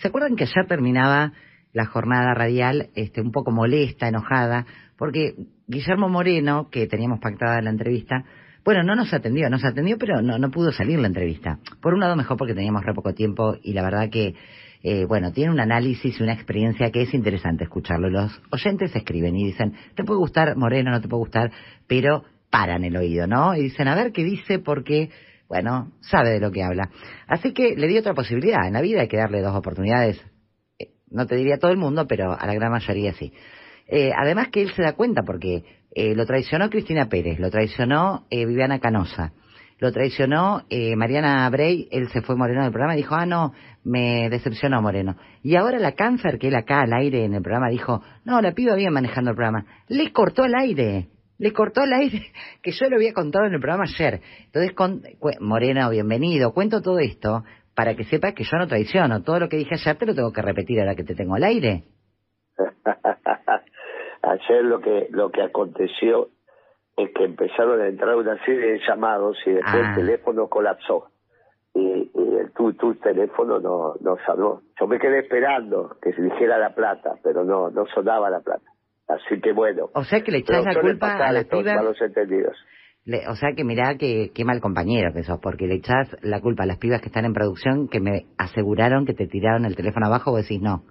¿Se acuerdan que ayer terminaba la jornada radial este, un poco molesta, enojada, porque Guillermo Moreno, que teníamos pactada la entrevista, bueno, no nos atendió, nos atendió, pero no, no pudo salir la entrevista. Por un lado, mejor porque teníamos re poco tiempo y la verdad que, eh, bueno, tiene un análisis y una experiencia que es interesante escucharlo. Los oyentes escriben y dicen, te puede gustar Moreno, no te puede gustar, pero paran el oído, ¿no? Y dicen, a ver qué dice porque, bueno, sabe de lo que habla. Así que le di otra posibilidad. En la vida hay que darle dos oportunidades. Eh, no te diría a todo el mundo, pero a la gran mayoría sí. Eh, además que él se da cuenta porque eh, lo traicionó Cristina Pérez, lo traicionó eh, Viviana Canosa, lo traicionó eh, Mariana Brey, él se fue Moreno del programa y dijo, ah, no, me decepcionó Moreno. Y ahora la cáncer, que él acá al aire en el programa dijo, no, la piba bien manejando el programa, le cortó el aire, le cortó el aire, que yo lo había contado en el programa ayer. Entonces, con, Moreno, bienvenido, cuento todo esto para que sepas que yo no traiciono, todo lo que dije ayer te lo tengo que repetir ahora que te tengo al aire. Ayer lo que lo que aconteció es que empezaron a entrar una serie de llamados y después el Ah. teléfono colapsó. Y, y el tu, tu teléfono no, no sonó. Yo me quedé esperando que se dijera la plata, pero no no sonaba la plata. Así que bueno. O sea que le echás la culpa a las pibas. malos entendidos. Le- o sea que mirá que qué mal compañero que sos, porque le echás la culpa a las pibas que están en producción que me aseguraron que te tiraron el teléfono abajo, vos decís no.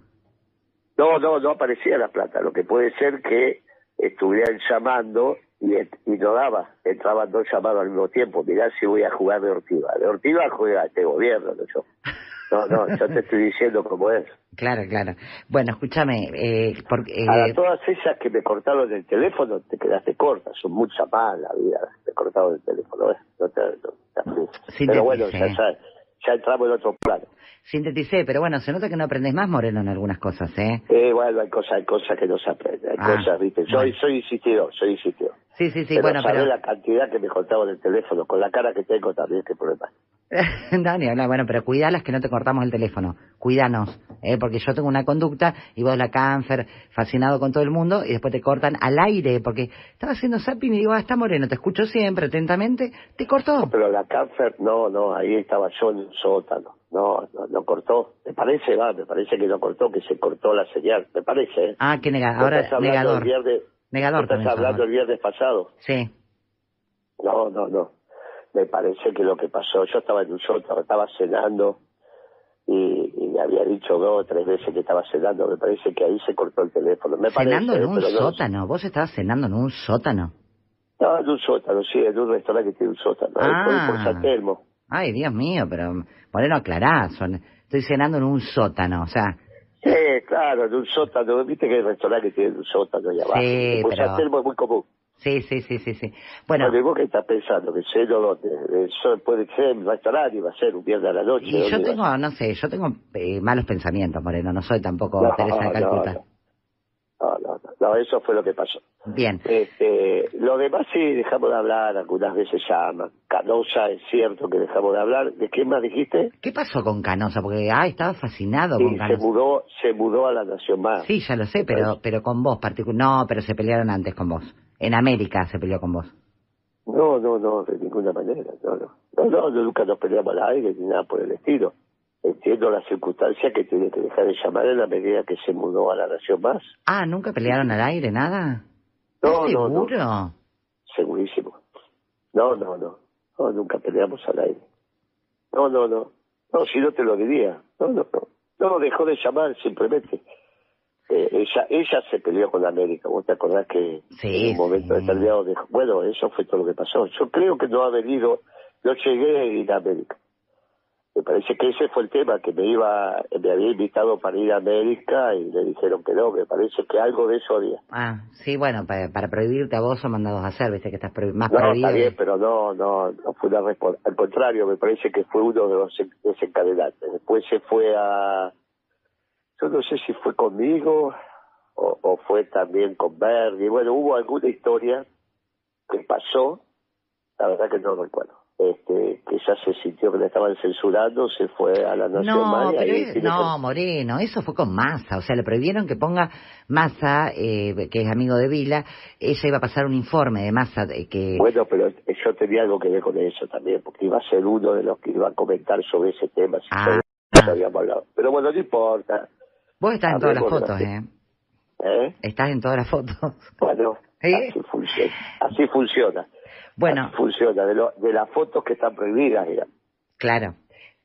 No, no, no aparecía la plata. Lo que puede ser que estuvieran llamando y, y no daba. Entraban dos llamados al mismo tiempo. Mirá si voy a jugar de Ortiva. De Ortiva juega este gobierno, no yo. No, no, yo te estoy diciendo cómo es. Claro, claro. Bueno, escúchame, eh, porque, eh, A todas esas que me cortaron el teléfono, te quedaste corta. Son muchas más la vida. Te cortaron el teléfono. ¿eh? No te, no. Pero bueno, ya, ya, ya entramos en otro plano. sinteticé, pero bueno, se nota que no aprendes más, Moreno, en algunas cosas, ¿eh? Eh, bueno, hay cosas, hay cosas que no se aprenden. Hay Ah, cosas, viste. Soy, bueno. soy insistidor, soy insistidor. Sí, sí, sí, pero bueno, pero... la cantidad que me cortaban el teléfono, con la cara que tengo también, qué problema. no, ni hablar, bueno, pero cuidalas que no te cortamos el teléfono. Cuídanos, ¿eh? Porque yo tengo una conducta y vos la cáncer, fascinado con todo el mundo, y después te cortan al aire, porque estaba haciendo zapping y digo, ah, está Moreno, te escucho siempre, atentamente, te cortó. Pero la cáncer, no, no, ahí estaba yo en un sótano. No, no, no cortó. Me parece, va, me parece que no cortó, que se cortó la señal. Me parece, ¿eh? Ah, que nega, ahora estás negador. el viernes, Negador estás hablando el viernes pasado. Sí. No, no, no. Me parece que lo que pasó, yo estaba en un sótano, estaba cenando y, y me había dicho dos o tres veces que estaba cenando. Me parece que ahí se cortó el teléfono. Me cenando parece, en un pero no- sótano. Vos estabas cenando en un sótano. No, en un sótano, sí, en un restaurante que tiene un sótano. ahí por- Ah. por San Telmo. Ay, Dios mío, pero Moreno, aclará. Son, estoy cenando en un sótano, o sea, Sí, claro, en un sótano. Viste que hay restaurantes que tienen un sótano ahí abajo. Sí, pero- San Telmo es muy común. Sí, sí, sí, sí, sí. Bueno, ¿y vos qué estás pensando? Que donde eso puede ser en un restaurante y va a ser un viernes a la noche. y yo ¿dónde va a tengo, no sé, yo tengo eh, malos pensamientos, Moreno, no soy tampoco No, Teresa de Calcuta. no. No, no, eso fue lo que pasó. Bien, Este, lo demás sí dejamos de hablar, algunas veces llaman. Canosa es cierto que dejamos de hablar. ¿De qué más dijiste? ¿qué pasó con Canosa? Porque, ay, estaba fascinado Sí, con se Canosa. mudó, se mudó a la Nación Más. Sí, ya lo sé, pero, pero con vos particular. No, pero se pelearon antes con vos. En América se peleó con vos. No, no, no, de ninguna manera. No, no, no, no, nunca nos peleamos al aire ni nada por el estilo. Entiendo la circunstancia que tiene que dejar de llamar en la medida que se mudó a la Nación Más. Ah, ¿nunca pelearon al aire, nada? No, ¿Estás no, no. Segurísimo. No, no, no. No, nunca peleamos al aire. No, no, no. No, si no te lo diría. No, no, no. No, dejó de llamar simplemente. Eh, ella, ella se peleó con América. ¿Vos te acordás que Sí, en un momento sí. determinado dejó? Bueno, eso fue todo lo que pasó. Yo creo que no ha venido, no llegué a ir a América. Me parece que ese fue el tema, que me iba, me había invitado para ir a América y le dijeron que no. Me parece que algo de eso había. Ah, sí, bueno, para, para prohibirte a vos son mandados a hacer, viste que estás prohi- más No, prohibido. está bien, pero no, no, no fue una respuesta. Al contrario, me parece que fue uno de los en- desencadenantes. Después se fue a, yo no sé si fue conmigo o, o fue también con Verdi. Bueno, hubo alguna historia que pasó, la verdad que no recuerdo. Este, que ya se sintió que le estaban censurando, se fue a la No, Nacional y pero es- no, que- Moreno, eso fue con Massa, o sea, le prohibieron que ponga Massa, eh, que es amigo de Vila, ella iba a pasar un informe de Massa de que... Bueno, pero yo tenía algo que ver con eso también, porque iba a ser uno de los que iba a comentar sobre ese tema. si Ah, habíamos hablado. Pero bueno, no importa. Vos estás en todas las fotos, ¿eh? ¿Eh? Estás en todas las fotos. Bueno, ¿Eh? así funciona. Así funciona. Bueno, Así funciona, de, lo- de las fotos que están prohibidas, claro.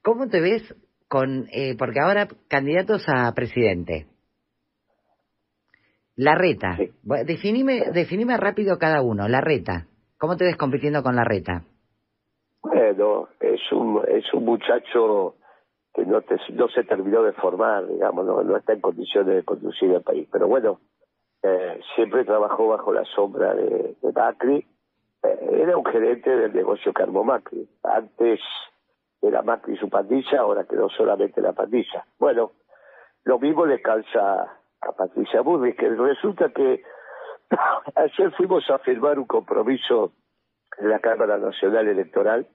¿Cómo te ves con, eh, porque ahora candidatos a presidente? La reta. Sí. Definime rápido cada uno. La reta. ¿Cómo te ves compitiendo con la reta? Bueno, es un, es un muchacho que no, te- no se terminó de formar, digamos, no, está en condiciones de conducir el país. Pero bueno, eh, siempre trabajó bajo la sombra de, Macri. Eh, era un gerente del negocio que armó Macri. Antes era Macri su pandilla, ahora quedó solamente la pandilla. Bueno, lo mismo le calza a Patricia Burris, que resulta que ayer fuimos a firmar un compromiso en la Cámara Nacional Electoral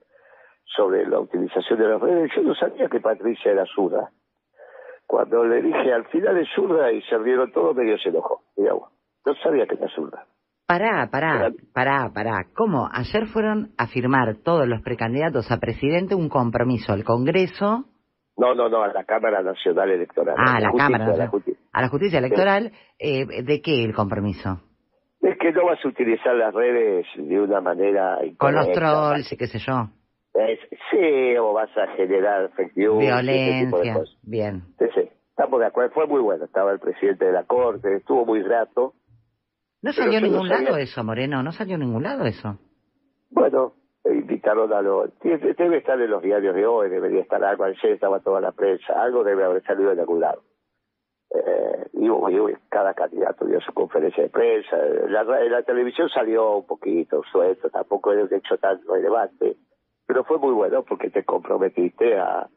sobre la utilización de las redes. Yo no sabía que Patricia era zurda. Cuando le dije al final es zurda y se rieron todos, medio se enojó. No sabía que era zurda. Pará, pará, pará, pará. ¿Cómo? Ayer fueron a firmar todos los precandidatos a presidente un compromiso al Congreso, No, no, no, a la Cámara Nacional Electoral. ah, a la justicia, Cámara, a la justicia. a la justicia electoral. eh, ¿De qué el compromiso? Es que no vas a utilizar las redes de una manera Con los trolls y qué sé yo. Es- sí, o vas a generar de Violencia. Bien. Sí, sí, estamos de acuerdo. Fue muy bueno. Estaba el presidente de la Corte, estuvo muy grato. No salió no ningún lado sabía. eso, Moreno. No salió en ningún lado eso. Bueno, eh, invitaron a los... Debe estar en los diarios de hoy, debería estar algo. Ayer estaba toda la prensa. Algo debe haber salido en algún lado. Eh, y, y cada candidato dio su conferencia de prensa. La, la televisión salió un poquito suelto, tampoco era un hecho tan relevante. Pero fue muy bueno porque te comprometiste a,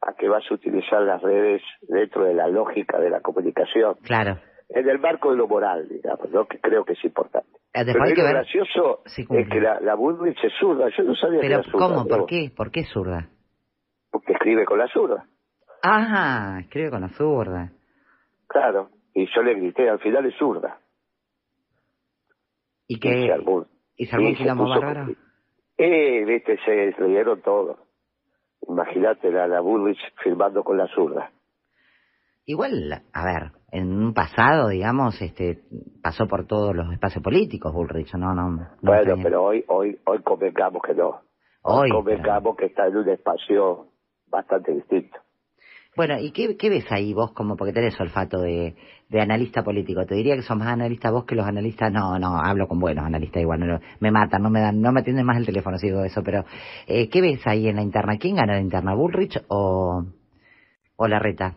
a que vas a utilizar las redes dentro de la lógica de la comunicación. Claro. En el marco de lo moral, digamos, ¿no? que creo que es importante. Eh, Pero hay que lo ver. gracioso Sí, es que la, la Bullrich es zurda. Yo no sabía que Pero era zurda. ¿cómo? ¿no? ¿Por qué? ¿Por qué zurda? Porque escribe con la zurda. Ah, escribe con la zurda. Claro. Y yo le grité, al final es zurda. ¿Y Y se que armó- ¿Y se armó un quilombo bárbaro? Eh, viste, se rieron todo. Imagínate la, la Bullrich firmando con la zurda. Igual, a ver, en un pasado, digamos, este, pasó por todos los espacios políticos, Bullrich, no, no. no bueno, pero hoy, hoy, hoy convengamos que no. Hoy, convengamos que está en un espacio bastante distinto. Bueno, ¿y qué, qué ves ahí vos como, porque tenés olfato de, de analista político? Te diría que sos más analista vos que los analistas, no, no, hablo con buenos analistas igual, no, me matan, no me dan, no me atienden más el teléfono si digo eso, pero eh, ¿qué ves ahí en la interna? ¿Quién gana la interna, Bullrich o, o la reta?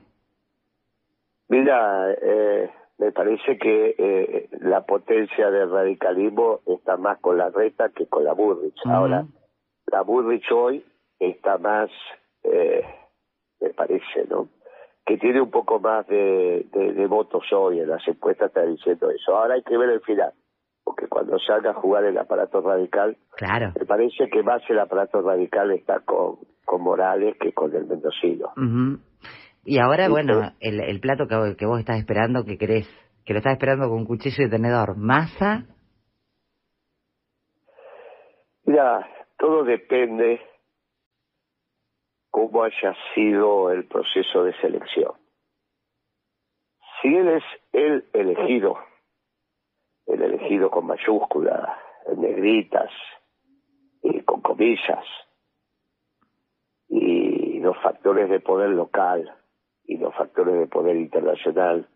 Mira, eh, me parece que eh, la potencia del radicalismo está más con la reta que con la Burrich. Ujú. Ahora, la Burrich hoy está más, eh, me parece, ¿no? Que tiene un poco más de, de- de votos hoy, en las encuestas está diciendo eso. Ahora hay que ver el final, porque cuando salga a jugar el aparato radical, Claro. me parece que más el aparato radical está con, con Morales que con el mendocino. Y ahora, Sí, bueno, el, el plato que, que vos estás esperando, que querés, que lo estás esperando con cuchillo y tenedor, masa, Mira, todo depende cómo haya sido el proceso de selección. Si él es el elegido, el elegido con mayúsculas, negritas y con comillas, y los factores de poder local y los factores de poder internacional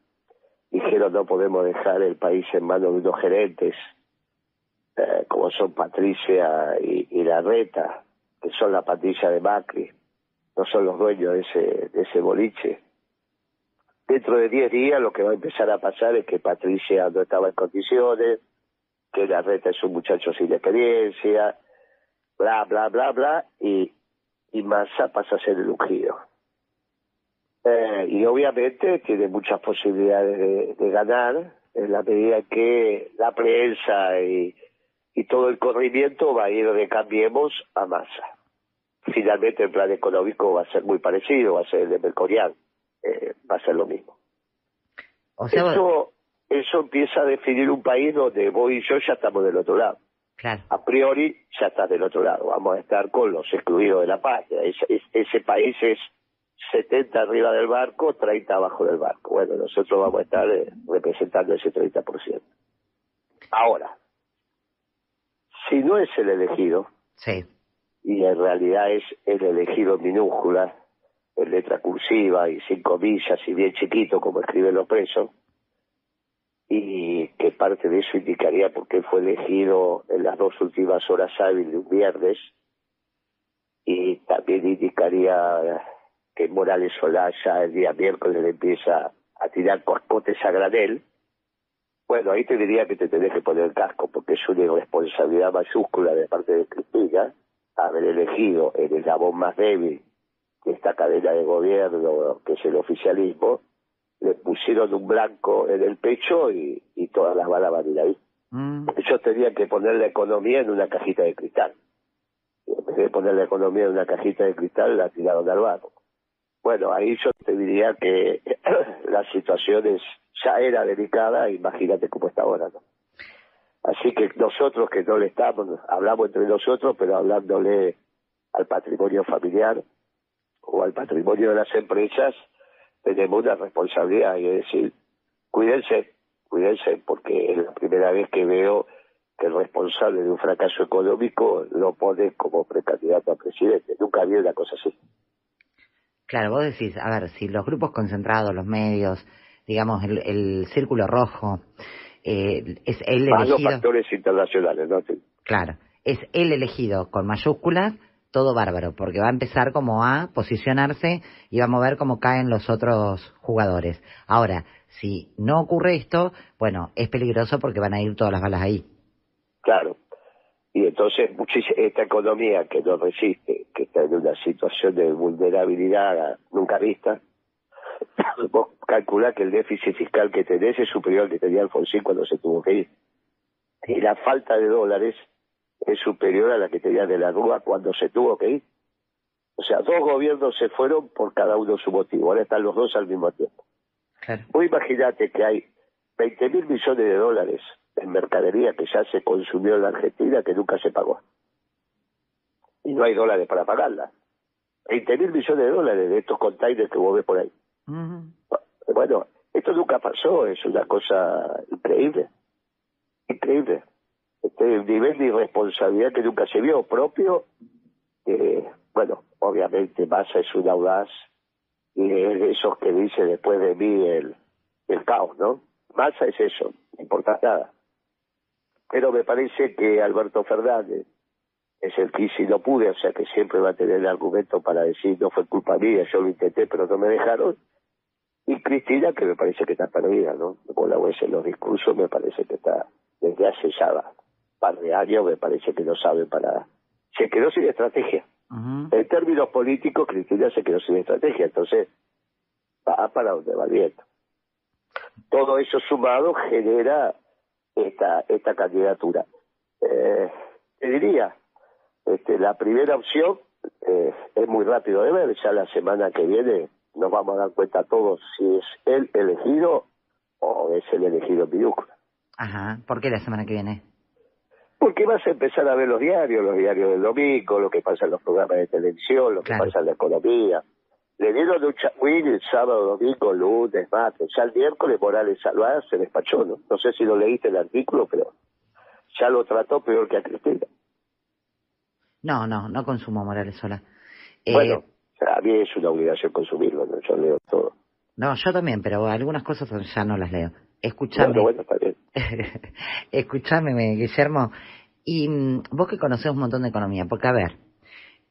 dijeron no podemos dejar el país en manos de unos gerentes eh, como son Patricia y, y Larreta, que son la patilla de Macri, no son los dueños de ese, de ese boliche. Dentro de 10 días lo que va a empezar a pasar es que Patricia no estaba en condiciones, que Larreta es un muchacho sin experiencia, bla, bla, bla, bla, y, y Massa pasa a ser el ungido. Eh, y obviamente tiene muchas posibilidades de, de ganar en la medida que la prensa y, y todo el corrimiento va a ir de Cambiemos a Massa. Finalmente el plan económico va a ser muy parecido, va a ser el de Mercorian, eh, va a ser lo mismo. o sea, vos- Eso, eso empieza a definir un país donde vos y yo ya estamos del otro lado. claro, A priori ya estás del otro lado, vamos a estar con los excluidos de la patria. Ese, es- ese país es 70 arriba del barco, 30 abajo del barco. Bueno, nosotros vamos a estar eh, representando ese 30%. Ahora, si no es el elegido, sí. Y en realidad es el elegido minúscula, en letra cursiva y sin comillas y bien chiquito como escriben los presos, y que parte de eso indicaría porque fue elegido en las dos últimas horas hábiles de un viernes, y también indicaría que Morales Solá ya el día miércoles le empieza a tirar coscotes a granel, bueno, ahí te diría que te tenés que poner casco, porque es una irresponsabilidad mayúscula de parte de Cristina haber elegido el labor más débil de esta cadena de gobierno, que es el oficialismo, le pusieron un blanco en el pecho y, todas las balas van a ir ahí. Mm. Ellos tenían que poner la economía en una cajita de cristal. En vez de poner la economía en una cajita de cristal, la tiraron al barco. Bueno, ahí yo te diría que la situación es ya era delicada, imagínate cómo está ahora, ¿no? Así que nosotros que no le estamos, hablamos entre nosotros, pero hablándole al patrimonio familiar o al patrimonio de las empresas, tenemos una responsabilidad y es decir, cuídense, cuídense, porque es la primera vez que veo que el responsable de un fracaso económico lo pone como precandidato a presidente. Nunca había una cosa así. Claro, vos decís, a ver, si los grupos concentrados, los medios, digamos, el, círculo rojo, eh, es el elegido... los factores internacionales, ¿no? Claro, es el elegido con mayúsculas, todo bárbaro, porque va a empezar como a posicionarse y va a mover cómo caen los otros jugadores. Ahora, si no ocurre esto, bueno, es peligroso porque van a ir todas las balas ahí. Calclaro. Y entonces esta economía que no resiste, que está en una situación de vulnerabilidad nunca vista, vos calculás que el déficit fiscal que tenés es superior al que tenía Alfonsín cuando se tuvo que ir. Y la falta de dólares es superior a la que tenía de la Rúa cuando se tuvo que ir. O sea, dos gobiernos se fueron por cada uno su motivo. Ahora están los dos al mismo tiempo. Claro. Vos imaginate que hay 20 mil millones de dólares en mercadería que ya se consumió en la Argentina que nunca se pagó. Y no hay dólares para pagarla. 20 mil millones de dólares de estos containers que vos ves por ahí. Bueno, esto nunca pasó, es una cosa increíble, increíble. Este nivel de irresponsabilidad que nunca se vio propio, eh, bueno, obviamente Massa es un audaz y es de esos que dice después de mí el, el caos, ¿no? Massa es eso, no importa nada. Pero me parece que Alberto Fernández es el que si no pude, o sea que siempre va a tener el argumento para decir no fue culpa mía, yo lo intenté pero no me dejaron, y Cristina, que me parece que está perdida, ¿no? Por la vez en los discursos me parece que está, desde hace ya un par de años, me parece que no sabe para... Se quedó sin estrategia. En términos políticos, Cristina se quedó sin estrategia, entonces va para donde va el viento. Todo eso sumado genera esta, esta candidatura. Eh, te diría, este, la primera opción eh, es muy rápido de ver, ya la semana que viene nos vamos a dar cuenta todos si es el elegido o es el elegido en Ajá, ¿por qué la semana que viene? Porque vas a empezar a ver los diarios, los diarios del domingo, lo que pasa en los programas de televisión, lo que pasa en la economía. Le dieron un chagüín el sábado, domingo, lunes, martes. Ya el miércoles Morales Salvador se despachó, ¿no? No sé si lo leíste el artículo, pero ya lo trató peor que a Cristina. No, no, no consumo Morales sola. Bueno, eh, a mí es una obligación consumirlo, ¿no? yo leo todo. No, yo también, pero algunas cosas ya no las leo. Escuchame. Bueno, Escuchame, Guillermo. Y mm, vos que conocés un montón de economía, porque a ver,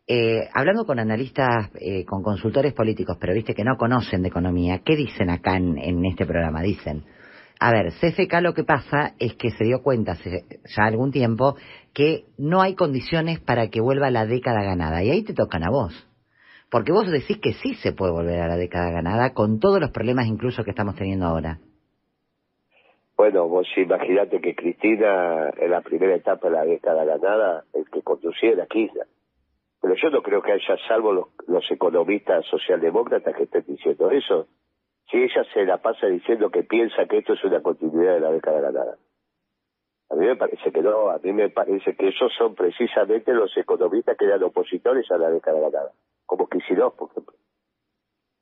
eh, hablando con analistas, eh, con consultores políticos, pero viste que no conocen de economía, ¿qué dicen acá en, en este programa? Dicen, a ver, CFK lo que pasa es que se dio cuenta hace ya algún tiempo que no hay condiciones para que vuelva la década ganada. Y ahí te tocan a vos. Porque vos decís que sí se puede volver a la década ganada con todos los problemas incluso que estamos teniendo ahora. Bueno, vos imaginate que Cristina en la primera etapa de la década ganada el que conduciera Kirchner. Pero yo no creo que haya, salvo los, los economistas socialdemócratas que estén diciendo eso, si ella se la pasa diciendo que piensa que esto es una continuidad de la década ganada. A mí me parece que no, a mí me parece que esos son precisamente los economistas que eran opositores a la década ganada como Kicillof, por ejemplo.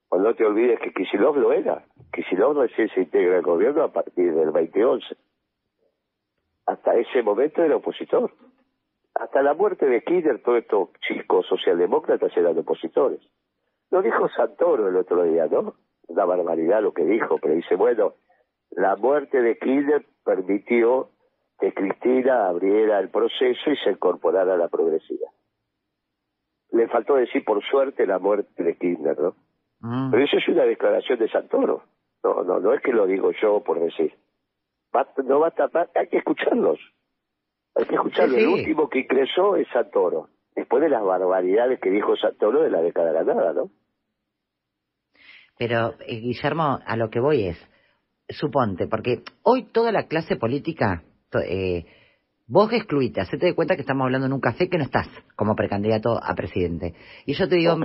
O no te olvides que Kicillof lo era. Kicillof recién se integra al gobierno a partir del 2011. Hasta ese momento era opositor. Hasta la muerte de Kirchner, todos estos chicos socialdemócratas eran opositores. Lo dijo Santoro el otro día, ¿no? Una barbaridad lo que dijo, pero dice, bueno, la muerte de Kirchner permitió que Cristina abriera el proceso y se incorporara a la progresiva. Le faltó decir, por suerte, la muerte de Kirchner, ¿no? Mm. Pero eso es una declaración de Santoro. No, no, no es que lo digo yo por decir. no basta, hay que escucharlos. Hay que escucharlos. El último que ingresó es Santoro. Después de las barbaridades que dijo Santoro de la década de la nada, ¿no? Pero, eh, Guillermo, a lo que voy es, suponte, porque hoy toda la clase política, eh, vos excluite, hacete de cuenta que estamos hablando en un café que no estás como precandidato a presidente. Y yo te digo,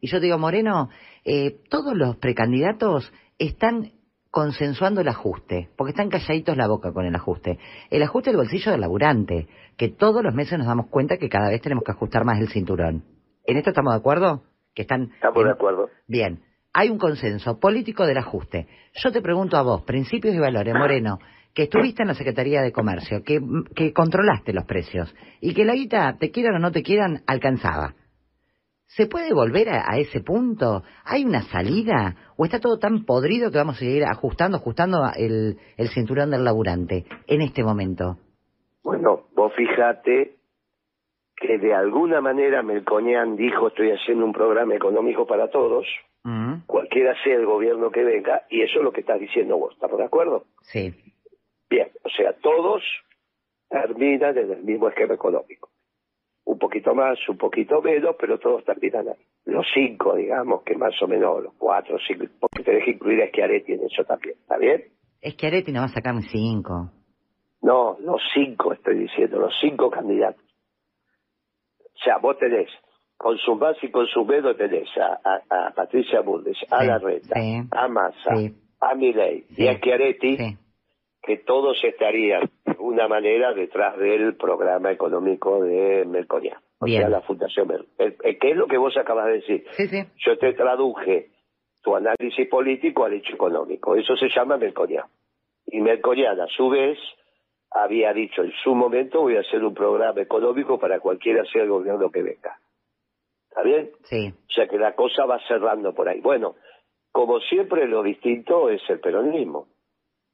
y yo te digo, Moreno, eh, todos los precandidatos están consensuando el ajuste, porque están calladitos la boca con el ajuste. El ajuste del bolsillo del laburante, que todos los meses nos damos cuenta que cada vez tenemos que ajustar más el cinturón. ¿En esto estamos de acuerdo? Que están estamos de acuerdo. Bien hay un consenso político del ajuste. Yo te pregunto a vos, principios y valores, Moreno, que estuviste en la Secretaría de Comercio, que, que controlaste los precios y que la guita, te quieran o no te quieran, alcanzaba. ¿Se puede volver a, ese punto? ¿Hay una salida? ¿O está todo tan podrido que vamos a seguir ajustando, ajustando el, el cinturón del laburante en este momento? Bueno, vos fíjate que de alguna manera Melconian dijo estoy haciendo un programa económico para todos, mm. cualquiera sea el gobierno que venga, y eso es lo que estás diciendo vos, ¿estamos de acuerdo? Sí. Bien, o sea, todos terminan en el mismo esquema económico. Un poquito más, un poquito menos, pero todos terminan ahí. Los cinco, digamos, que más o menos, los cuatro, cinco, porque tenés que incluir a Schiaretti en eso también, ¿está bien? Schiaretti no va a sacar cinco. No, los cinco estoy diciendo, los cinco candidatos. O sea, vos tenés con su base y con su medo tenés a, a, Patricia Bundes, a La Reta, a Massa, a Milei y a Chiaretti, que todos estarían de alguna manera detrás del programa económico de Melconian. O sea, la Fundación Merconian. ¿Qué es lo que vos acabas de decir? Yo te traduje tu análisis político al hecho económico. Eso se llama Melconian. Y Melconian, a su vez, había dicho en su momento voy a hacer un programa económico para cualquiera sea el gobierno que venga. ¿Está bien? Sí. O sea que la cosa va cerrando por ahí. Bueno, como siempre lo distinto es el peronismo.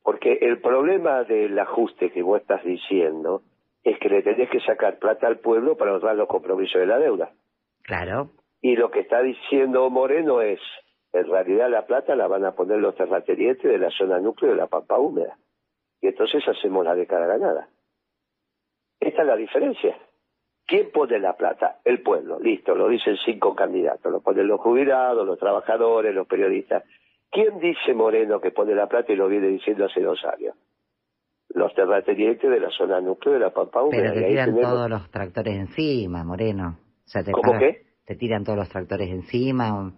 Porque el problema del ajuste que vos estás diciendo es que le tenés que sacar plata al pueblo para honrar los compromisos de la deuda. Claro. Y lo que está diciendo Moreno es, en realidad la plata la van a poner los terratenientes de la zona núcleo de la Pampa Húmeda y entonces hacemos la de cara ganada. Esta es la diferencia. ¿Quién pone la plata? El pueblo, listo, lo dicen cinco candidatos, lo ponen los jubilados, los trabajadores, los periodistas. ¿Quién dice Moreno que pone la plata y lo viene diciendo hace dos años? Los terratenientes de la zona núcleo de la Pampa Pero te tiran todos los tractores encima, Moreno. te ¿Cómo qué? Te tiran todos los tractores encima.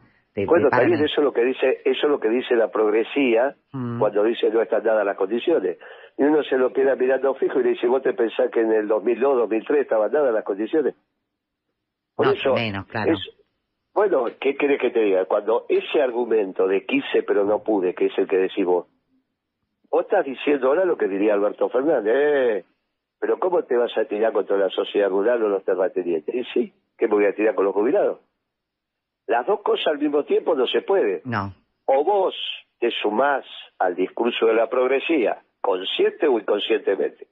bueno, también eso es lo que dice, eso es lo que dice la progresía mm. cuando dice no están dadas las condiciones y uno se lo queda mirando fijo y le dice, ¿vos te pensás que en el 2002, 2003 estaban dadas las condiciones? Por eso, menos, claro. Bueno, ¿qué querés que te diga? Cuando ese argumento de quise pero no pude, que es el que decís vos, vos estás diciendo ahora lo que diría Alberto Fernández, eh, pero ¿cómo te vas a tirar contra la sociedad rural o los terratenientes? Y sí, ¿qué me voy a tirar con los jubilados? Las dos cosas al mismo tiempo no se puede. No. O vos te sumás al discurso de la progresía consciente o inconscientemente.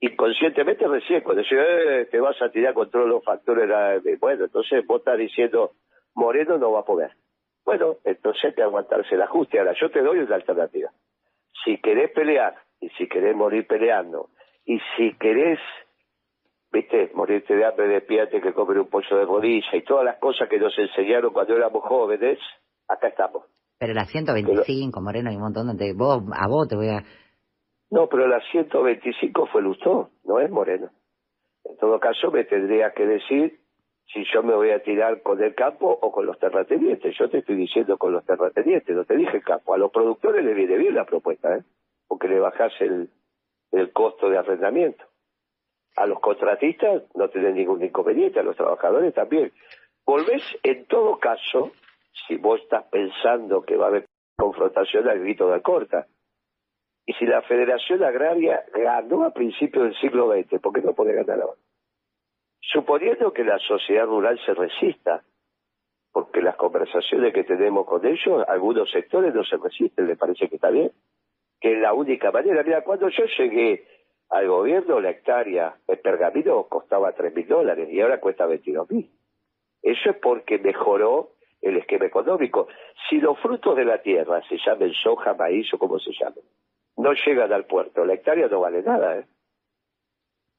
Inconscientemente recién, cuando dice, eh, te vas a tirar contra los factores, bueno, entonces vos estás diciendo, Moreno no va a poder. Bueno, entonces hay que aguantarse el ajuste. Ahora, yo te doy una alternativa. Si querés pelear, y si querés morir peleando, y si querés, viste, morirte de hambre, despídate que comer un pollo de rodilla, y todas las cosas que nos enseñaron cuando éramos jóvenes, acá estamos. Pero la 125, Moreno, hay un montón de... Vos, a vos te voy a no, pero la 125 fue Lustó, no es Moreno. En todo caso, me tendría que decir si yo me voy a tirar con el campo o con los terratenientes. Yo te estoy diciendo con los terratenientes, no te dije campo. A los productores les viene bien la propuesta, ¿eh? porque le bajás el, el costo de arrendamiento. A los contratistas no tienen ningún inconveniente, a los trabajadores también. Volvés, en todo caso, si vos estás pensando que va a haber confrontación al grito de corta. Y si la Federación Agraria ganó a principios del siglo XX, ¿por qué no puede ganar ahora? Suponiendo que la sociedad rural se resista, porque las conversaciones que tenemos con ellos, algunos sectores no se resisten, le parece que está bien, que es la única manera. Mira, cuando yo llegué al gobierno, la hectárea de pergamino costaba tres mil dólares y ahora cuesta 22 mil. Eso es porque mejoró el esquema económico. Si los frutos de la tierra, se llamen soja, maíz o como se llamen, no llegan al puerto, la hectárea no vale nada. ¿eh?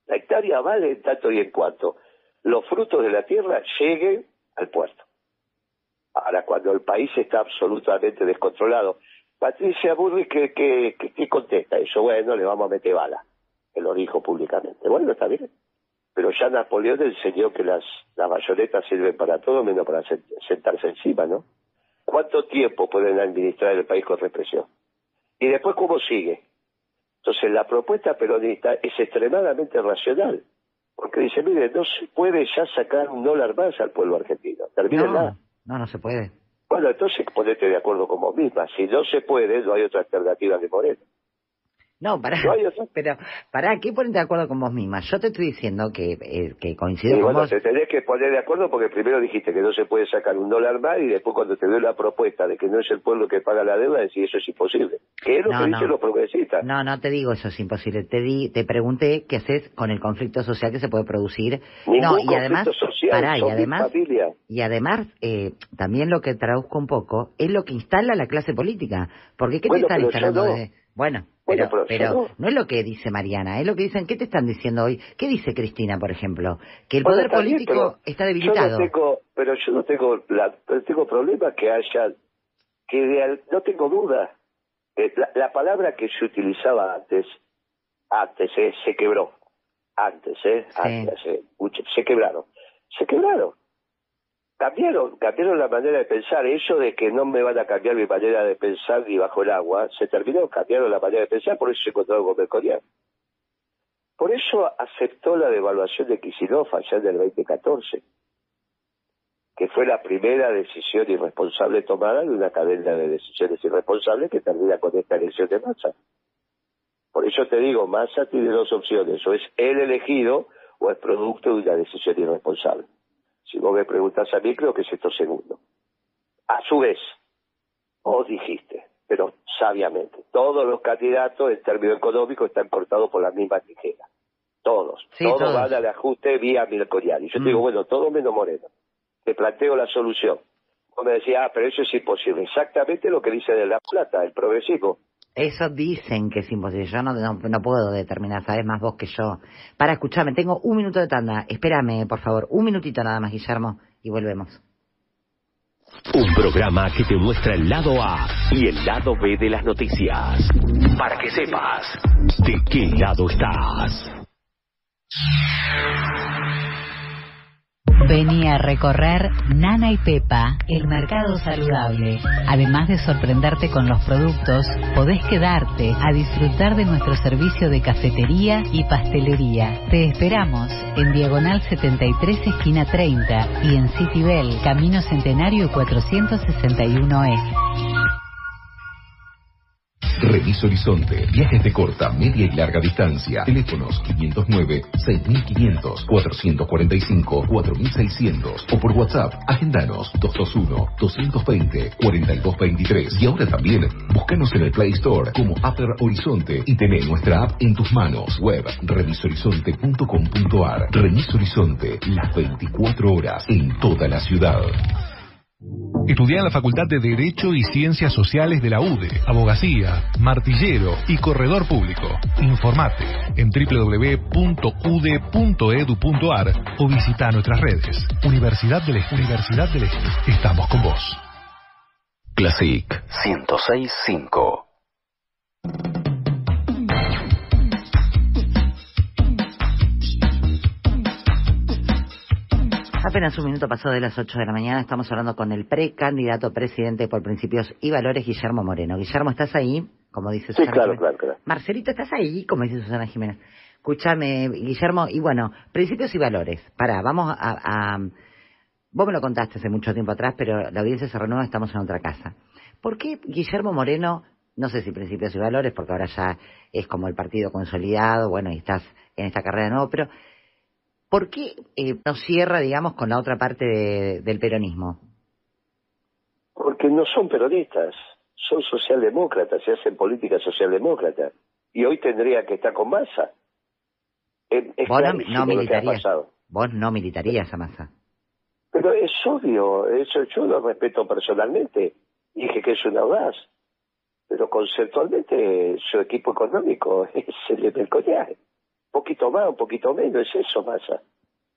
La hectárea vale en tanto y en cuanto los frutos de la tierra lleguen al puerto. Ahora, cuando el país está absolutamente descontrolado, Patricia Burri, ¿qué, qué, contesta eso? Bueno, le vamos a meter bala, que lo dijo públicamente. Bueno, está bien. Pero ya Napoleón enseñó que las, las bayonetas sirven para todo menos para sentarse encima, ¿no? ¿Cuánto tiempo pueden administrar el país con represión? Y después, ¿cómo sigue? Entonces, la propuesta peronista es extremadamente racional. Porque dice, mire, no se puede ya sacar un dólar más al pueblo argentino. Termínenla. No, no se puede. Bueno, entonces ponete de acuerdo con vos misma. Si no se puede, no hay otra alternativa que Moreno. No, para, pero para ¿qué ponerte de acuerdo con vos misma? Yo te estoy diciendo que, eh, que coincido con bueno, vos. te tenés que poner de acuerdo porque primero dijiste que no se puede sacar un dólar más y después cuando te dio la propuesta de que no es el pueblo que paga la deuda, decís eso es imposible. ¿Qué es lo que dicen los progresistas? No, no te digo eso es imposible. Te di, te pregunté qué haces con el conflicto social que se puede producir. no, y además, social, y además, y además eh, también lo que traduzco un poco es lo que instala la clase política. Porque ¿qué te están instalando? Bueno, pero, pero, no es lo que dice Mariana, es lo que dicen. ¿Qué te están diciendo hoy? ¿Qué dice Cristina, por ejemplo? Que el poder político está debilitado. Yo no tengo, pero yo no tengo, la, tengo problema que haya, que no tengo duda. Eh, la, palabra que se utilizaba antes, antes, eh, se quebró. Antes, ¿eh? Antes, eh, se quebraron. Se quebraron cambiaron, cambiaron la manera de pensar. Eso de que no me van a cambiar mi manera de pensar ni bajo el agua, se terminó, cambiaron la manera de pensar, por eso se encontró con Mercorian. Por eso aceptó la devaluación de Kicillof allá en el 2014, que fue la primera decisión irresponsable tomada de una cadena de decisiones irresponsables que termina con esta elección de Massa. Por eso te digo, Massa tiene dos opciones, o es él elegido o es producto de una decisión irresponsable. Si vos me preguntás a mí, creo que es esto segundo. A su vez, vos dijiste, pero sabiamente, todos los candidatos en términos económicos están cortados por la misma tijera. Todos. todos, van al ajuste vía Milcoriani. Yo te digo, mm. bueno, todo menos Moreno. Te planteo la solución. Vos me decías, ah, pero eso es imposible. Exactamente lo que dice de La Plata, el progresivo. Eso dicen que es imposible. Yo no, puedo determinar, sabes más vos que yo. Para escucharme, tengo un minuto de tanda. Espérame, por favor. Un minutito nada más, Guillermo, y volvemos. Un programa que te muestra el lado A y el lado B de las noticias. Para que sepas de qué lado estás. Vení a recorrer Nana y Pepa, el mercado saludable. Además de sorprenderte con los productos, podés quedarte a disfrutar de nuestro servicio de cafetería y pastelería. Te esperamos en Diagonal 73, esquina 30 y en City Bell, Camino Centenario 461E. Remis Horizonte. Viajes de corta, media y larga distancia. Teléfonos 509-6500-445-4600. O por WhatsApp, agendanos 221-220-4223. Y ahora también, búscanos en el Play Store como Upper Horizonte y tené nuestra app en tus manos. Web remishorizonte.com.ar. Remis Horizonte, las 24 horas en toda la ciudad. Estudia en la Facultad de Derecho y Ciencias Sociales de la UDE, Abogacía, Martillero y Corredor Público. Informate en www.ude.edu.ar o visita nuestras redes. Universidad del Este. Universidad del Este. Estamos con vos. Classic 1065 Apenas un minuto pasó de las 8 de la mañana, estamos hablando con el precandidato presidente por principios y valores, Guillermo Moreno. Guillermo, ¿estás ahí? Como dice Susana sí, claro, claro, claro. Marcelito, ¿estás ahí? Como dice Susana Jiménez. Escúchame, Guillermo, y bueno, principios y valores. Pará, vamos a, vos me lo contaste hace mucho tiempo atrás, pero la audiencia se renueva, estamos en otra casa. ¿Por qué Guillermo Moreno, no sé si principios y valores, porque ahora ya es como el partido consolidado, bueno, y estás en esta carrera de nuevo, pero ¿por qué eh, no cierra, digamos, con la otra parte del peronismo? Porque no son peronistas, son socialdemócratas, se hacen política socialdemócrata. Y hoy tendría que estar con masa. Es, vos no, militarías, vos no militarías a masa. Pero es obvio, eso yo lo respeto personalmente. Dije que es un audaz. Pero conceptualmente su equipo económico es el de Un poquito más, un poquito menos, es eso, masa.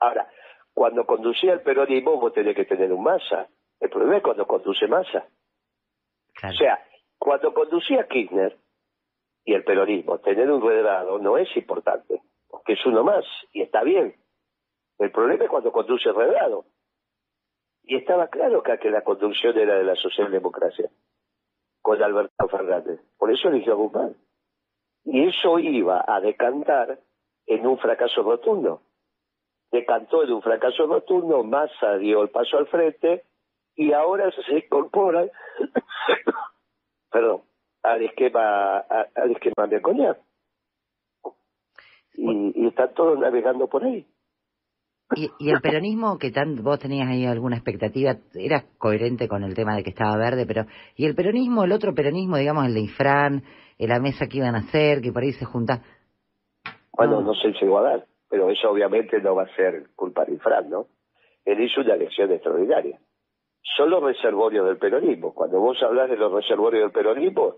Ahora, cuando conducía el peronismo vos tenés que tener un masa. El problema es cuando conduce masa. O sea, cuando conducía Kirchner y el peronismo, tener un redrado no es importante, porque es uno más y está bien. El problema es cuando conduce el redrado. Y estaba claro que, la conducción era de la socialdemocracia, con Alberto Fernández. Por eso eligió a Guzmán. Y eso iba a decantar en un fracaso rotundo. Decantó en un fracaso rotundo, Massa dio el paso al frente y ahora se incorporan perdón, al esquema, al esquema de Coñac. Y, y están todos navegando por ahí. ¿Y, ¿Y, el peronismo, que tan, vos tenías ahí alguna expectativa, era coherente con el tema de que estaba verde, pero ¿y el peronismo, el otro peronismo, digamos, el de Infran, la mesa que iban a hacer, que por ahí se junta? Bueno, no, sé si va a dar, pero eso obviamente no va a ser culpa de Infran, ¿no? Él hizo una elección extraordinaria son los reservorios del peronismo. Cuando vos hablas de los reservorios del peronismo,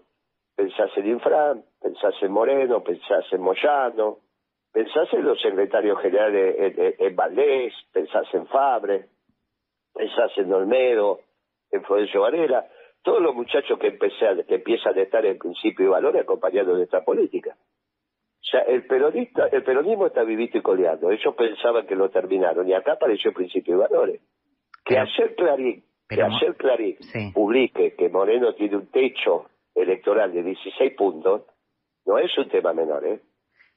pensás en Infran, pensás en Moreno, pensás en Moyano, pensás en los secretarios generales en, Valdés, pensás en Fabre, pensás en Olmedo, en Florencio Varela, todos los muchachos que, que empiezan a estar en principio y valores acompañando esta política. O sea, el peronista, el peronismo está vivito y coleando. Ellos pensaban que lo terminaron y acá apareció principio y valores. Que ayer Clarín que ayer Clarín publique que Moreno tiene un techo electoral de 16 puntos, no es un tema menor, ¿eh?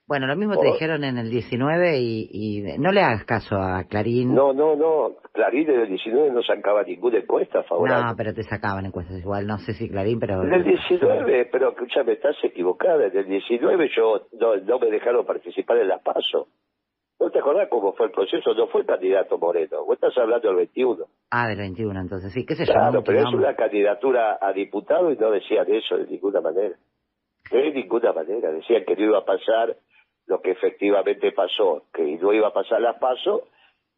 Bueno, lo mismo te dijeron en el 19 y, no le hagas caso a Clarín. No, no, no. Clarín en el 19 no sacaba ninguna encuesta favorable. No, pero te sacaban encuestas igual. No sé si Clarín, pero... En el 19, pero escúchame, estás equivocada. En el 19 yo no, no me dejaron participar en la PASO. ¿No te acordás cómo fue el proceso? No fue candidato Moreno. Vos estás hablando del 21. Ah, del 21, entonces sí. ¿Qué se Claro, pero es una candidatura a diputado y no decían eso de ninguna manera. De ninguna manera. Decían que no iba a pasar lo que efectivamente pasó, que no iba a pasar las pasos.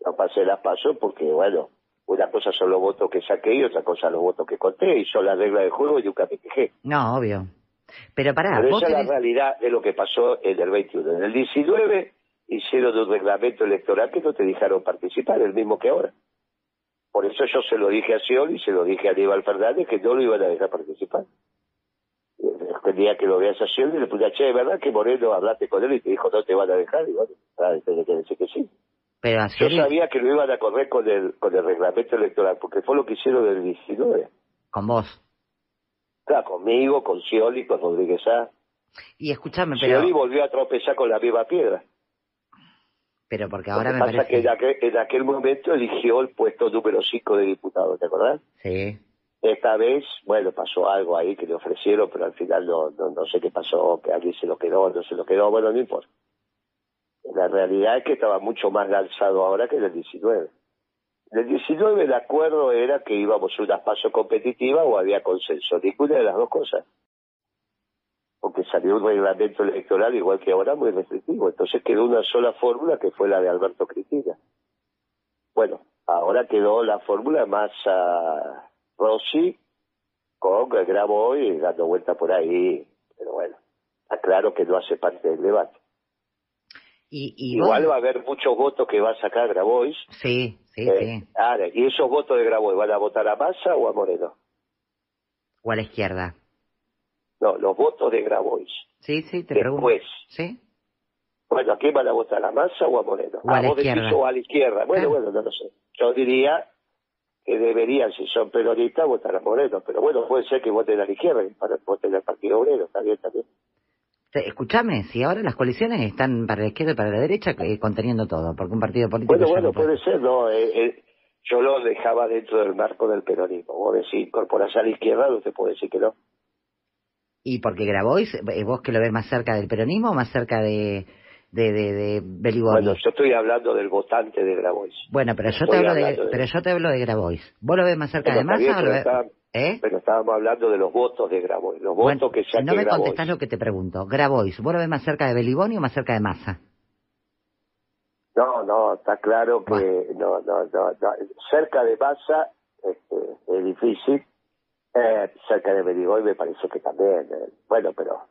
No pasé las pasos porque, bueno, una cosa son los votos que saqué y otra cosa los votos que conté y son las reglas del juego y nunca me quejé. No, obvio. Pero pará, Pero esa es la realidad de lo que pasó en el 21. En el 19 hicieron un reglamento electoral que no te dejaron participar, el mismo que ahora. Por eso yo se lo dije a Scioli y se lo dije a Aníbal Fernández que no lo iban a dejar participar. El día que lo veas a Scioli le puse, che, ¿verdad que Moreno hablaste con él y te dijo no te van a dejar? Y bueno, ah, tiene que decir que sí. Pero Yo sabía que lo iban a correr con el, con el reglamento electoral, porque fue lo que hicieron del 19. ¿Con vos? Claro, conmigo, con Scioli, con Rodríguez A. Y escúchame, pero... Scioli volvió a tropezar con la misma piedra. Pero porque ahora me pasa parece... que en aquel, en aquel momento eligió el puesto número 5 de diputado, ¿te acordás? Sí. Esta vez, bueno, pasó algo ahí que le ofrecieron, pero al final no, no, sé qué pasó, que alguien se lo quedó, no se lo quedó, bueno, no importa. La realidad es que estaba mucho más lanzado ahora que en el 19. En el 19 el acuerdo era que íbamos a una paso competitiva o había consenso, ninguna de las dos cosas porque salió un reglamento electoral igual que ahora muy restrictivo. Entonces quedó una sola fórmula que fue la de Alberto Cristina. Bueno, ahora quedó la fórmula más a Rossi con Graboy dando vuelta por ahí, pero bueno, está claro que no hace parte del debate. Y, Igual va a haber muchos votos que va a sacar Grabois. Sí, sí, eh, sí. ¿Y esos votos de Grabois van a votar a Massa o a Moreno? O a la izquierda. No, los votos de Grabois. Sí, sí, te Después. Sí. Bueno, ¿a quién van a votar? ¿A Massa o a Moreno? O a, la izquierda. o a la izquierda. Bueno, bueno, no lo sé. Yo diría que deberían, si son peronistas, votar a Moreno. Pero bueno, puede ser que voten a la izquierda y voten al Partido Obrero. Está bien también. Escúchame, si ahora las coaliciones están para la izquierda y para la derecha eh, conteniendo todo, porque un partido político... Bueno, bueno, puede ser, ¿no? Eh, eh, yo lo dejaba dentro del marco del peronismo. Vos decís, incorporás a la izquierda, no te puedo decir que no. ¿Y porque Grabois, eh, vos que lo ves más cerca del peronismo o más cerca de, de, de, de Bueno, yo estoy hablando del votante de Grabois. Bueno, pero yo, te hablo de, pero yo te hablo de Grabois. ¿Vos lo ves más cerca de Massa o lo ves... ¿Eh? Pero estábamos hablando de los votos de Grabois, los votos que ya No me contestás lo que te pregunto. Grabois, ¿vos lo ves más cerca de Beliboni o más cerca de Massa? No, no, está claro que no, no, no, cerca de Massa este, es difícil, eh, cerca de Beliboni me parece que también. Eh, bueno, pero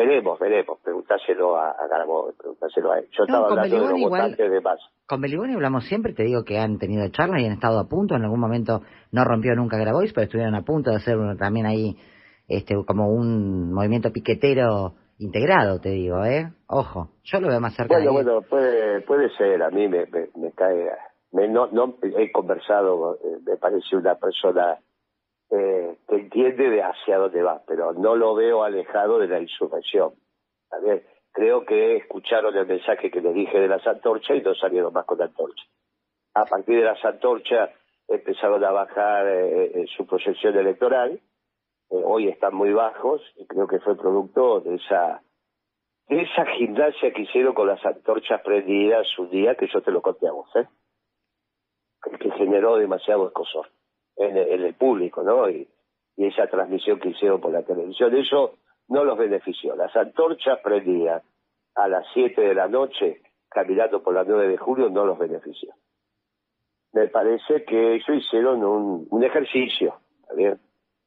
Veremos, veremos. Preguntáselo a, a Garabó, preguntáselo a él. Yo estaba hablando de los votantes de base. Con Beliboni hablamos siempre, te digo que han tenido charlas y han estado a punto. En algún momento no rompió nunca Grabois, pero estuvieron a punto de hacer también ahí este como un movimiento piquetero integrado, te digo, ¿eh? Ojo, yo lo veo más cerca bueno, Bueno, puede, puede ser. A mí me, me, cae... Me, no, no he conversado, eh, me parece una persona eh, entiende de hacia dónde va, pero no lo veo alejado de la insurrección. Creo que escucharon el mensaje que les dije de las antorchas y no salieron más con la antorcha. A partir de las antorchas empezaron a bajar eh, su proyección electoral. Eh, hoy están muy bajos y creo que fue producto de esa de esa gimnasia que hicieron con las antorchas prendidas un día que yo te lo conté a vos, ¿eh? que generó demasiado escosor en, el público, ¿no? Y, esa transmisión que hicieron por la televisión, eso no los benefició. Las antorchas prendidas a las 7 de la noche, caminando por la 9 de julio, no los benefició. Me parece que ellos hicieron un, un ejercicio, bien?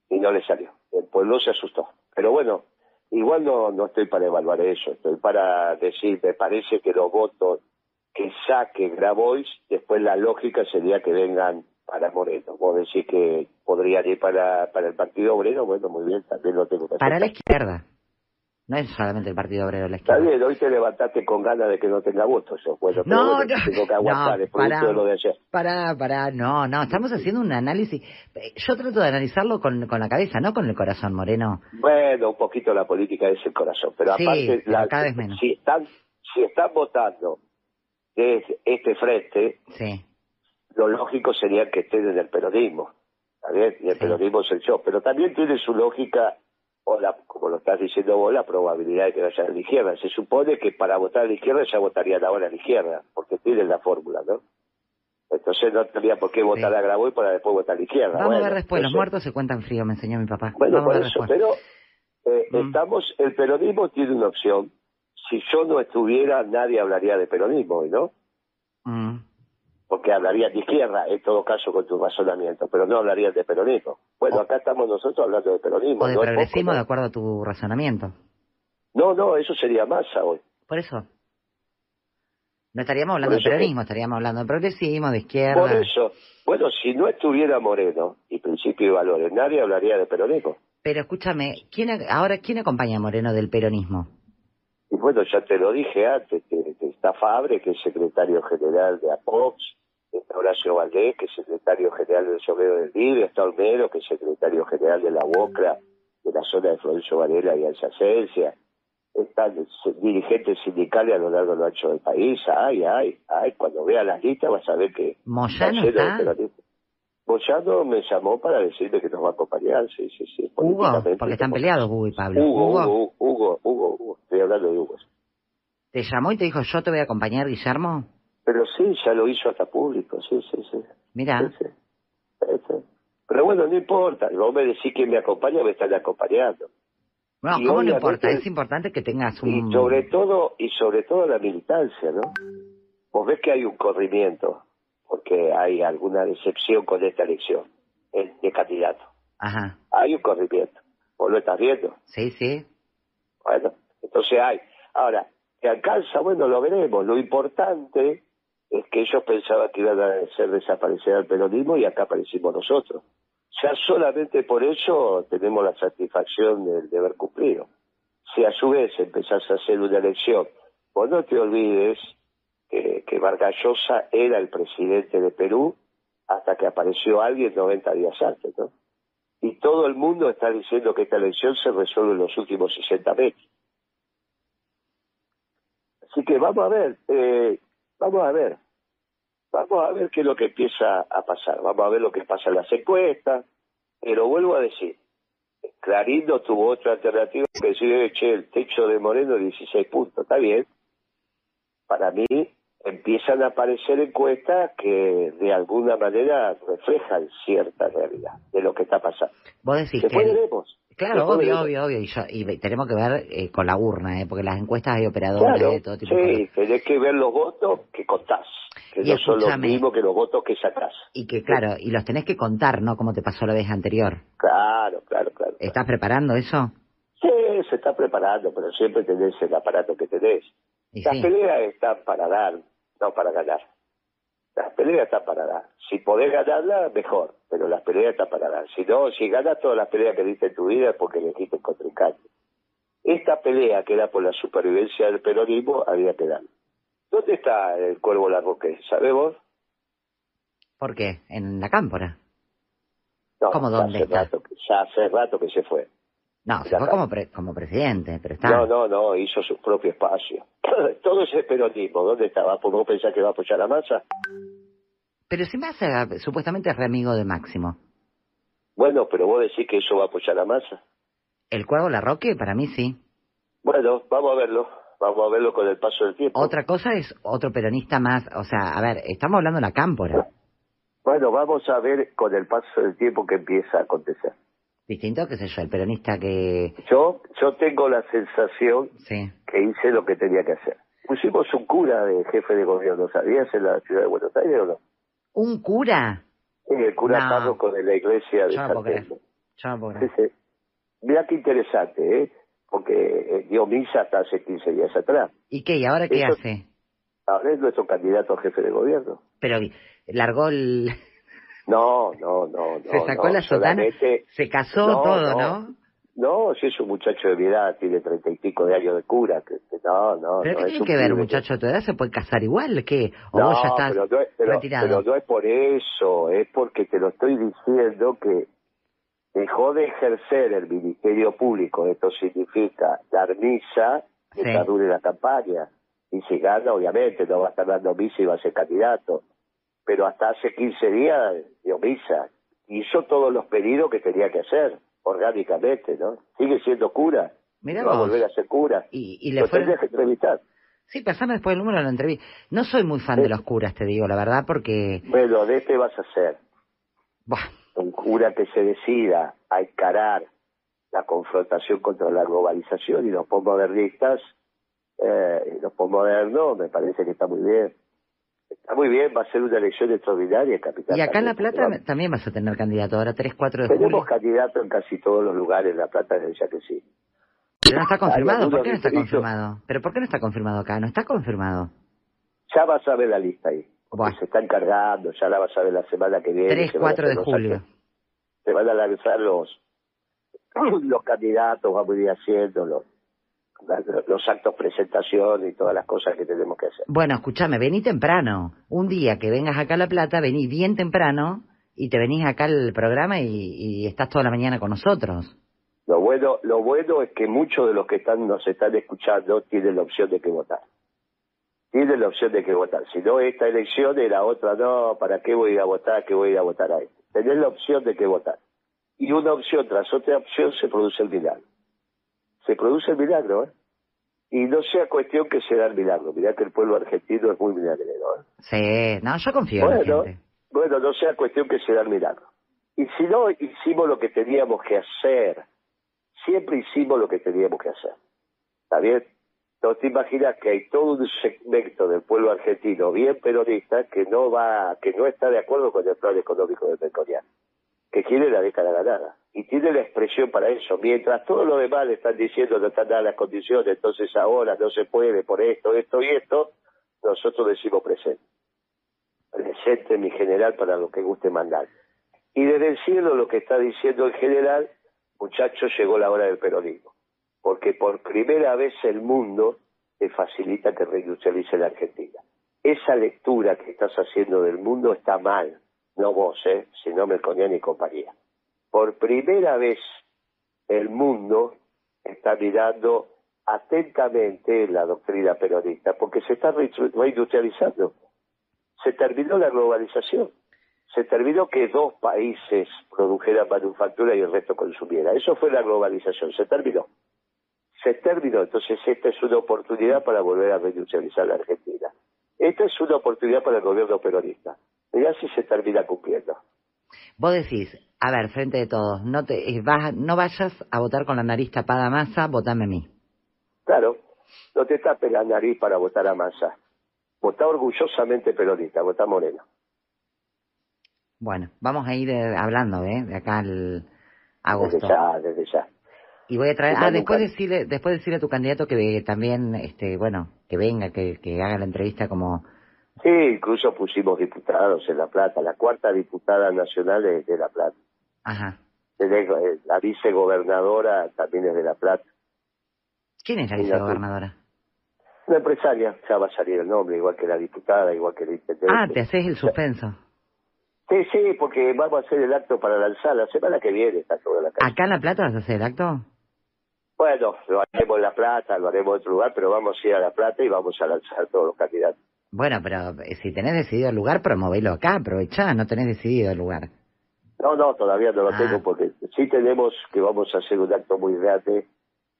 Y no les salió. El pueblo se asustó. Pero bueno, igual no, no estoy para evaluar eso, estoy para decir, me parece que los votos que saque Grabois, después la lógica sería que vengan para Moreno. Vos decís que podrían ir para, para el Partido Obrero, bueno, muy bien, también lo tengo que Para la izquierda. No es solamente el Partido Obrero la izquierda. Está bien, hoy te levantaste con ganas de que no tenga votos. Eso, bueno, no, no, tengo que aguantar, no, para, de lo de ayer. Para, para, no, no, estamos haciendo un análisis. Yo trato de analizarlo con, con la cabeza, no con el corazón, Moreno. Bueno, un poquito la política es el corazón, pero aparte, la, cada vez menos. si están, si están votando desde este frente, sí lo lógico sería que esté desde el peronismo, ¿está Y el peronismo es el show, pero también tiene su lógica, o la, como lo estás diciendo vos, la probabilidad de que vaya a la izquierda. Se supone que para votar a la izquierda ya votarían ahora a la izquierda, porque tienen la fórmula, ¿no? Entonces no tendría por qué votar a Graboy para después votar a la izquierda. Vamos a ver después, los muertos se cuentan frío, me enseñó mi papá. Bueno, por eso, pero eh, mm. estamos, el peronismo tiene una opción. Si yo no estuviera, nadie hablaría de peronismo hoy, ¿no? Mm porque hablarían de izquierda, en todo caso con tu razonamiento, pero no hablarían de peronismo. Bueno, acá estamos nosotros hablando de peronismo. O de progresismo de acuerdo a tu razonamiento. No, no, eso sería masa hoy. Por eso. No estaríamos hablando de peronismo, estaríamos hablando de progresismo, de izquierda. Por eso. Bueno, si no estuviera Moreno y principio y valores, nadie hablaría de peronismo. Pero escúchame, ¿quién, ahora, ¿quién acompaña a Moreno del peronismo? Y bueno, ya te lo dije antes, que, está Fabre, que es secretario general de APOX, está Horacio Valdés, que es secretario general del Sobrero del Libre, está Olmero, que es secretario general de la UOCRA, de la zona de Florencio Varela y Alsacencia, están dirigentes sindicales a lo largo de lo ancho del país, ay, ay, ay, cuando vea las listas vas a ver que... Moyano está... Moyano me llamó para decirme que nos va a acompañar, sí, sí, sí. Hugo, porque están peleados Hugo y Pablo. Hugo, Hugo, Hugo, Hugo, Hugo, estoy hablando de Hugo. ¿Te llamó y te dijo, yo te voy a acompañar, Guillermo? Pero sí, ya lo hizo hasta público, sí, sí, sí. Mira. Pero bueno, no importa, vos me decís que me acompaña, me están acompañando. No, ¿cómo no importa? Es importante que tengas un... Y sobre todo, y sobre todo la militancia, ¿no? Vos ves que hay un corrimiento, porque hay alguna decepción con esta elección de candidato. Ajá. Hay un corrimiento. ¿Vos lo estás viendo? Sí, sí. Bueno, entonces hay. Ahora, ¿que alcanza? Bueno, lo veremos. Lo importante es que ellos pensaban que iban a hacer desaparecer al peronismo y acá aparecimos nosotros. Ya solamente por eso tenemos la satisfacción de, haber cumplido. Si a su vez empezás a hacer una elección, vos no te olvides que, que era el presidente de Perú hasta que apareció alguien 90 días antes, ¿no? Y todo el mundo está diciendo que esta elección se resuelve en los últimos 60 meses. Así que vamos a ver, eh, vamos a ver. Vamos a ver qué es lo que empieza a pasar, vamos a ver lo que pasa en las encuestas, pero vuelvo a decir, Clarín no tuvo otra alternativa que decir, che, el techo de Moreno 16 puntos, está bien. Para mí empiezan a aparecer encuestas que de alguna manera reflejan cierta realidad de lo que está pasando. Vos decís Después que... veremos. Claro, obvio, veremos. obvio, obvio. Y, y tenemos que ver eh, con la urna, ¿eh? porque las encuestas hay operadores Claro, de todo tipo. de sí, tenés que ver los votos que contás, que Y no son los mismos que los votos que sacás. Y que, claro, y los tenés que contar, ¿no? Como te pasó la vez anterior. Claro, claro, claro. ¿Estás preparando eso? Sí, se está preparando, pero siempre tenés el aparato que tenés. Y Las sí. peleas están para dar, no para ganar. Las peleas están para dar. Si podés ganarla, mejor, pero las peleas están para dar. Si no, si ganas todas las peleas que diste en tu vida es porque elegiste el contrincante. Esta pelea que era por la supervivencia del peronismo había que dar. ¿Dónde está el cuervo Larroque? ¿Sabemos? ¿Por qué? En la cámpora. No, ¿Cómo dónde hace está? rato ya hace rato que se fue. No, se fue como, pre- como presidente, pero está. No, no, no, hizo su propio espacio. Todo ese peronismo, ¿dónde estaba? ¿Por vos pensás que va a apoyar a Massa? Pero si hace, supuestamente es re amigo de Máximo. Bueno, pero vos decís que eso va a apoyar a Massa. ¿El cuervo Larroque? Para mí sí. Bueno, vamos a verlo. Vamos a verlo con el paso del tiempo. Otra cosa es otro peronista más. O sea, a ver, estamos hablando de la cámpora. Bueno, vamos a ver con el paso del tiempo que empieza a acontecer. Distinto, qué sé yo, el peronista que... Yo, yo tengo la sensación Sí. que hice lo que tenía que hacer. Pusimos un cura de jefe de gobierno, ¿sabías? En la ciudad de Buenos Aires o no? ¿Un cura? Sí, el cura No. párroco de la iglesia de Yo San. Yo no puedo Sí, creer. sí. Mirá qué interesante, ¿eh? Porque eh, dio misa hasta hace 15 días atrás. ¿Y qué? ¿Y ahora qué Eso- hace? Ahora es nuestro candidato a jefe de gobierno. Pero largó el... No, no, no, no. se sacó no, la sotana, se casó No, todo, no. ¿no? Si es un muchacho de mi edad, tiene treinta y pico de años de cura. Que, que no, no, ¿Pero no. qué tiene que ver, muchacho? ¿A tu edad se puede casar igual? ¿Qué? ¿O No, vos ya estás pero no, es, pero- retirado? pero no es por eso, es porque te lo estoy diciendo que dejó de ejercer el ministerio público. Esto significa dar misa mientras Sí. dure la campaña. Y si gana, obviamente, no va a estar dando misa y va a ser candidato. Pero hasta hace 15 días dio misa. Hizo todos los pedidos que tenía que hacer, orgánicamente, ¿no? Sigue siendo cura. Mirá va a volver a ser cura. Y, y le Lo fueron... que entrevistar. Sí, pasame después el número de la entrevista. No soy muy fan Sí. de los curas, te digo, la verdad, porque... Bueno, de este vas a ser. Buah, un cura que se decida a encarar la confrontación contra la globalización y los postmodernistas, eh, los postmodernos, me parece que está muy bien. Está muy bien, va a ser una elección extraordinaria, capitán. y acá en La Plata también vas a tener candidato, ahora 3, 4 de Tenemos julio. candidatos en casi todos los lugares en La Plata, ya que sí. Pero no está confirmado, ¿por qué no está confirmado? ¿Pero por qué no está confirmado acá? No está confirmado. Ya vas a ver la lista ahí. Buah. Se está encargando, ya la vas a ver la semana que viene. 3, se van a 4 de julio. actos- Se van a lanzar los, los candidatos, vamos a ir haciendo los, actos presentación y todas las cosas que tenemos que hacer. Bueno, escúchame, vení temprano. Un día que vengas acá a La Plata, vení bien temprano y te venís acá al programa y, y estás toda la mañana con nosotros. Lo bueno, lo bueno es que muchos de los que están nos están escuchando tienen la opción de que votar. Tienen la opción de que votar. Si no esta elección y la otra no, ¿para qué voy a ir a votar? ¿Qué voy a ir a votar ahí? Tenés la opción de que votar. Y una opción tras otra opción se produce el milagro. Se produce el milagro, ¿eh? Y no sea cuestión que se da el milagro. Mirá que el pueblo argentino es muy milagrero, ¿eh? Sí, no, yo confío en la Bueno, gente. bueno, no sea cuestión que se da el milagro. Y si no, hicimos lo que teníamos que hacer. Siempre hicimos lo que teníamos que hacer. ¿Está bien? No te imaginas que hay todo un segmento del pueblo argentino bien peronista que no va, que no está de acuerdo con el plan económico de Melconian, que quiere la década ganada. Y tiene la expresión para eso. Mientras todos los demás le están diciendo no están dadas las condiciones, entonces ahora no se puede por esto, esto y esto, nosotros decimos presente presente mi general para lo que guste mandar. Y desde el cielo lo que está diciendo el general, muchachos, llegó la hora del peronismo. Porque por primera vez el mundo te facilita que reindustrialice la Argentina. Esa lectura que estás haciendo del mundo está mal. No vos, ¿eh? sino Melconian y compañía. Por primera vez el mundo está mirando atentamente la doctrina peronista, porque se está reindustrializando se terminó la globalización. Se terminó que dos países produjeran manufactura y el resto consumiera. Eso fue la globalización, se terminó. Se terminó, entonces esta es una oportunidad para volver a reindustrializar la Argentina. Esta es una oportunidad para el gobierno peronista. Mirá si se termina cumpliendo. Vos decís, a ver, frente de todos, no te eh, no vayas a votar con la nariz tapada a masa, votame a mí. Claro, no te tapes la nariz para votar a masa. Vota orgullosamente peronista, vota Moreno. Bueno, vamos a ir eh, hablando, ¿eh? De acá al agosto. Desde ya, desde ya. Y voy a traer, ah, después decirle, después decirle a tu candidato que también, este, bueno, que venga, que, que haga la entrevista como... Sí, incluso pusimos diputados en La Plata, la cuarta diputada nacional es de La Plata. Ajá. Eh, la vicegobernadora también es de La Plata. ¿Quién es la vicegobernadora? Una empresaria, ya va a salir el nombre, igual que la diputada, igual que el intendente. Ah, te haces el suspenso. Sí, sí, porque vamos a hacer el acto para lanzar la semana que viene, está toda la calle. ¿Acá en La Plata vas a hacer el acto? Bueno, lo haremos en La Plata, lo haremos en otro lugar, pero vamos a ir a La Plata y vamos a lanzar todos los candidatos. Bueno, pero eh, si tenés decidido el lugar, promovelo acá, aprovechá, no tenés decidido el lugar. No, no, todavía no lo ah. tengo porque sí tenemos que vamos a hacer un acto muy grande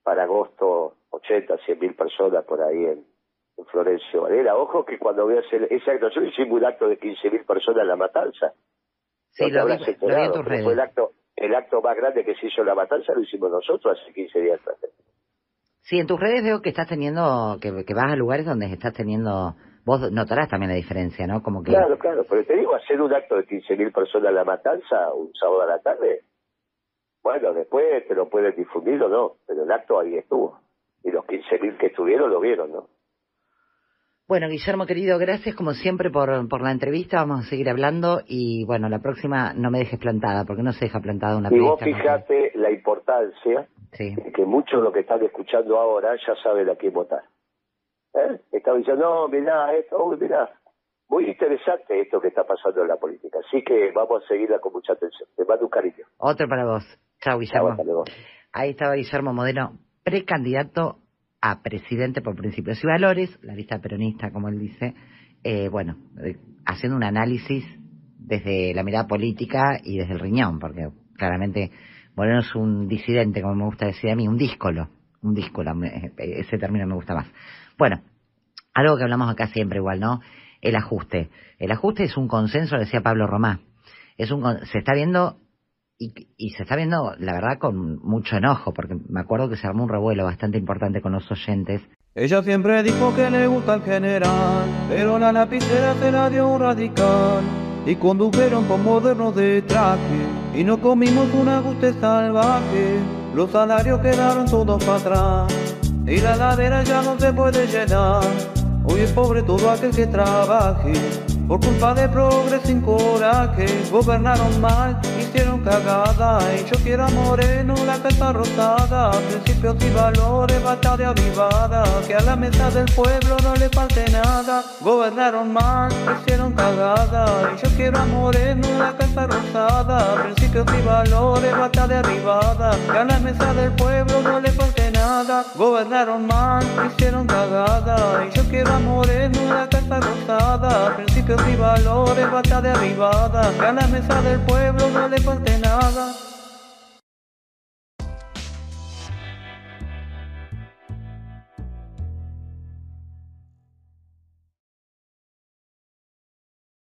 para agosto, 80, 100 mil personas por ahí en, Florencio Varela. Ojo que cuando voy a hacer esa actuación hicimos un acto de 15 mil personas en La Matanza. Sí, lo vi, en tus redes. Fue el acto, el acto más grande que se hizo en La Matanza lo hicimos nosotros hace 15 días atrás. Sí, en tus redes veo que estás teniendo, que, que vas a lugares donde estás teniendo vos notarás también la diferencia, ¿no? Como que... Claro, claro, pero te digo, hacer un acto de 15.000 personas en La Matanza un sábado a la tarde, bueno, después te lo puedes difundir o no, pero el acto ahí estuvo. Y los 15.000 que estuvieron lo vieron, ¿no? Bueno, Guillermo querido, gracias como siempre por, por la entrevista. Vamos a seguir hablando y bueno, la próxima no me dejes plantada, porque no se deja plantada una Y vos fijate la importancia de que muchos de los que están escuchando ahora ya saben a quién votar. ¿Eh? Estaba diciendo, no, mirá, esto, mirá. Muy interesante esto que está pasando en la política. Así que vamos a seguirla con mucha atención. Te mando un cariño. Otro para vos. Chao, Guillermo. Ahí estaba Guillermo Modeno, precandidato a presidente por principios y valores, la lista peronista, como él dice. Eh, bueno, eh, haciendo un análisis desde la mirada política y desde el riñón, porque claramente Moreno es un disidente, como me gusta decir a mí, un díscolo. Un díscolo, ese término me gusta más. Bueno, algo que hablamos acá siempre igual, ¿no? El ajuste. El ajuste es un consenso, decía Pablo Romá. Es un, se está viendo y, y, se está viendo, la verdad, con mucho enojo, porque me acuerdo que se armó un revuelo bastante importante con los oyentes. Ella siempre dijo que le gusta el general, pero la lapicera se la dio un radical. Y condujeron por modernos de traje, y no comimos un ajuste salvaje. Los salarios quedaron todos para atrás y la ladera ya no se puede llenar. Hoy es pobre todo aquel que trabaje, por culpa de progreso sin coraje. Gobernaron mal, hicieron cagada, y yo quiero a Moreno la casa rosada. Principios y valores, batalla avivada, que a la mesa del pueblo no le falte nada. Gobernaron mal, hicieron cagada, y yo quiero a Moreno la casa rosada. Principios y valores, batalla avivada, que a la mesa del pueblo no le falte nada. Gobernaron mal, hicieron cagada, y yo quiero a Moreno la casa rosada. Principios y valores, avivada, que a la mesa del pueblo no le falte nada.